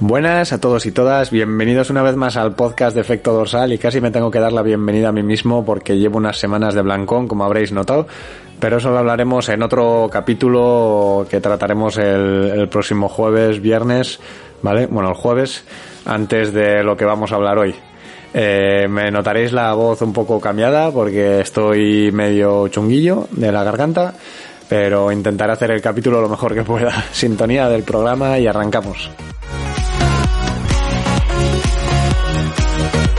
Buenas a todos y todas, bienvenidos una vez más al podcast de Efecto Dorsal y casi me tengo que dar la bienvenida a mí mismo porque llevo unas semanas de blancón, como habréis notado, pero eso lo hablaremos en otro capítulo que trataremos el, próximo jueves, viernes, ¿vale? Bueno, el jueves, antes de lo que vamos a hablar hoy. Eh, me notaréis la voz un poco cambiada porque estoy medio chunguillo de la garganta, pero intentaré hacer el capítulo lo mejor que pueda. Sintonía del programa y arrancamos. Thank you.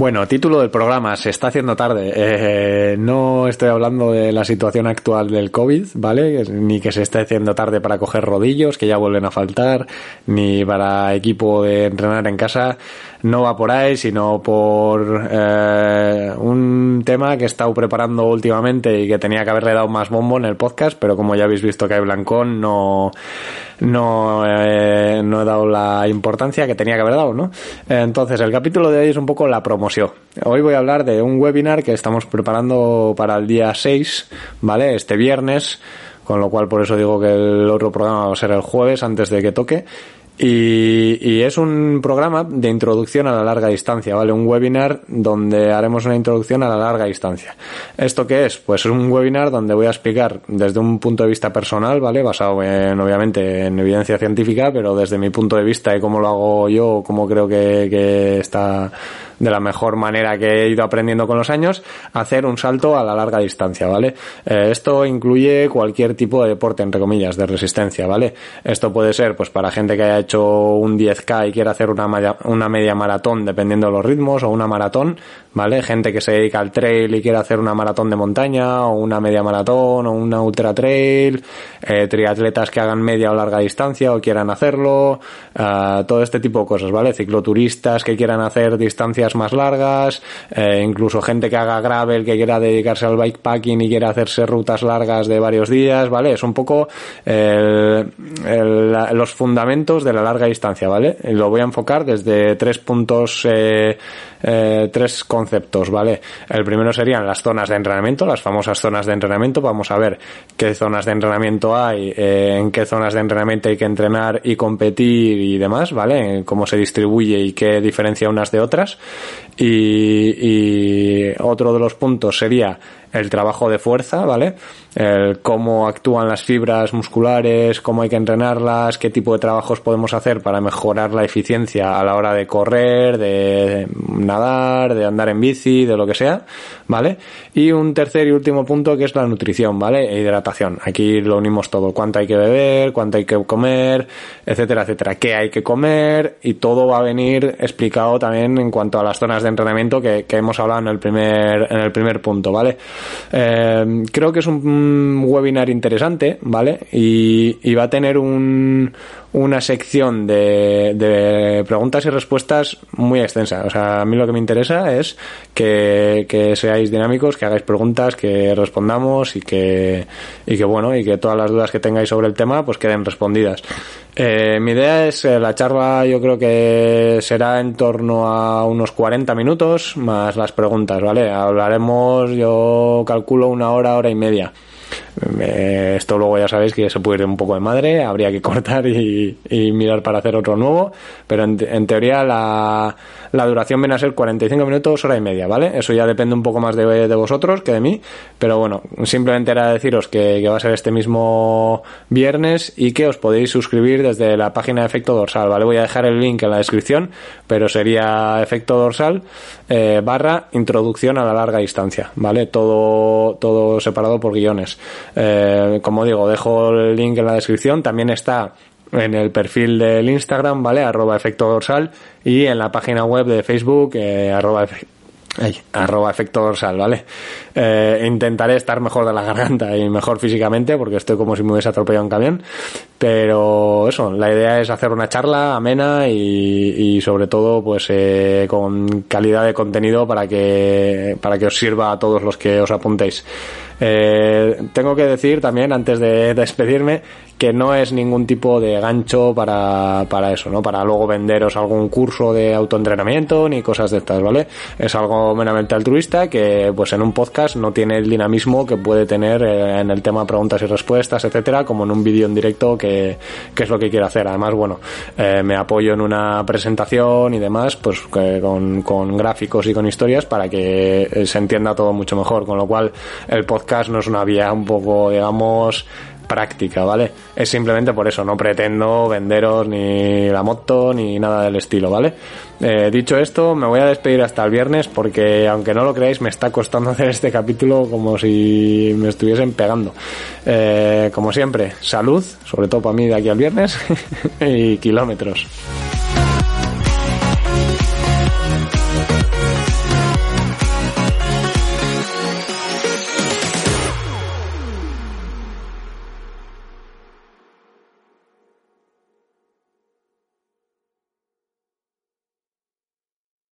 Bueno, título del programa, se está haciendo tarde. Eh, no estoy hablando de la situación actual del COVID, ¿vale? Ni que se esté haciendo tarde para coger rodillos, que ya vuelven a faltar, ni para equipo de entrenar en casa. No va por ahí, sino por eh, un tema que he estado preparando últimamente y que tenía que haberle dado más bombo en el podcast, pero como ya habéis visto que hay blancón, no no, eh, no he dado la importancia que tenía que haber dado, ¿no? Entonces, el capítulo de hoy es un poco la promoción. Hoy voy a hablar de un webinar que estamos preparando para el día 6, ¿vale? Este viernes, con lo cual por eso digo que el otro programa va a ser el jueves antes de que toque. Y, y, es un programa de introducción a la larga distancia, ¿vale? Un webinar donde haremos una introducción a la larga distancia. ¿Esto qué es? Pues es un webinar donde voy a explicar desde un punto de vista personal, ¿vale? Basado en, obviamente, en evidencia científica, pero desde mi punto de vista y cómo lo hago yo, cómo creo que, que está de la mejor manera que he ido aprendiendo con los años, hacer un salto a la larga distancia, ¿vale? Eh, esto incluye cualquier tipo de deporte, entre comillas, de resistencia, ¿vale? Esto puede ser, pues, para gente que haya hecho un 10K y quiere hacer una, una media maratón, dependiendo de los ritmos, o una maratón, ¿vale? Gente que se dedica al trail y quiere hacer una maratón de montaña, o una media maratón, o una ultra trail, eh, triatletas que hagan media o larga distancia o quieran hacerlo, uh, todo este tipo de cosas, ¿vale? Cicloturistas que quieran hacer distancias más largas, eh, incluso gente que haga gravel, que quiera dedicarse al bikepacking y quiera hacerse rutas largas de varios días, ¿vale? Es un poco el, el, los fundamentos de la larga distancia, ¿vale? Lo voy a enfocar desde tres puntos, eh, eh, tres conceptos, ¿vale? El primero serían las zonas de entrenamiento, las famosas zonas de entrenamiento. Vamos a ver qué zonas de entrenamiento hay, eh, en qué zonas de entrenamiento hay que entrenar y competir y demás, ¿vale? Cómo se distribuye y qué diferencia unas de otras. Y, y otro de los puntos sería el trabajo de fuerza, ¿vale? El cómo actúan las fibras musculares, cómo hay que entrenarlas, qué tipo de trabajos podemos hacer para mejorar la eficiencia a la hora de correr, de nadar, de andar en bici, de lo que sea, ¿vale? Y un tercer y último punto que es la nutrición, ¿vale? E hidratación. Aquí lo unimos todo, cuánto hay que beber, cuánto hay que comer, etcétera, etcétera. Qué hay que comer y todo va a venir explicado también en cuanto a las zonas de entrenamiento que, que hemos hablado en el primer, en el primer punto, ¿vale? Eh, creo que es un webinar interesante, ¿vale? Y, y va a tener un, una sección de, de, preguntas y respuestas muy extensa. O sea, a mí lo que me interesa es que, que, seáis dinámicos, que hagáis preguntas, que respondamos y que, y que bueno, y que todas las dudas que tengáis sobre el tema pues queden respondidas. Eh, mi idea es, eh, la charla yo creo que será en torno a unos 40 minutos más las preguntas, ¿vale? Hablaremos, yo calculo una hora, hora y media. Eh, esto luego ya sabéis que se puede ir un poco de madre, habría que cortar y, mirar para hacer otro nuevo, pero en, teoría la, la, duración viene a ser 45 minutos, hora y media, ¿vale? Eso ya depende un poco más de, de vosotros que de mí, pero bueno, simplemente era deciros que, que, va a ser este mismo viernes y que os podéis suscribir desde la página de Efecto Dorsal, ¿vale? Voy a dejar el link en la descripción, pero sería Efecto Dorsal eh, barra introducción a la larga distancia, ¿vale? Todo, todo separado por guiones. Eh, como digo, dejo el link en la descripción. También está en el perfil del Instagram, ¿vale? Arroba efecto dorsal y en la página web de Facebook, eh, arroba efecto dorsal, ¿vale? Eh, intentaré estar mejor de la garganta y mejor físicamente porque estoy como si me hubiese atropellado un camión. Pero eso, la idea es hacer una charla amena y, y sobre todo pues eh, con calidad de contenido para que, para que os sirva a todos los que os apuntéis. Eh, tengo que decir también, antes de despedirme, que no es ningún tipo de gancho para, para eso, ¿no? Para luego venderos algún curso de autoentrenamiento ni cosas de estas, ¿vale? Es algo meramente altruista que, pues en un podcast no tiene el dinamismo que puede tener eh, en el tema preguntas y respuestas, etcétera, como en un vídeo en directo que, que es lo que quiero hacer. Además, bueno, eh, me apoyo en una presentación y demás, pues con, con gráficos y con historias para que eh, se entienda todo mucho mejor, con lo cual el no es una vía un poco, digamos, práctica, ¿vale? Es simplemente por eso, no pretendo venderos ni la moto ni nada del estilo, ¿vale? Eh, dicho esto, me voy a despedir hasta el viernes porque, aunque no lo creáis, me está costando hacer este capítulo como si me estuviesen pegando. Eh, como siempre, salud, sobre todo para mí de aquí al viernes, y kilómetros.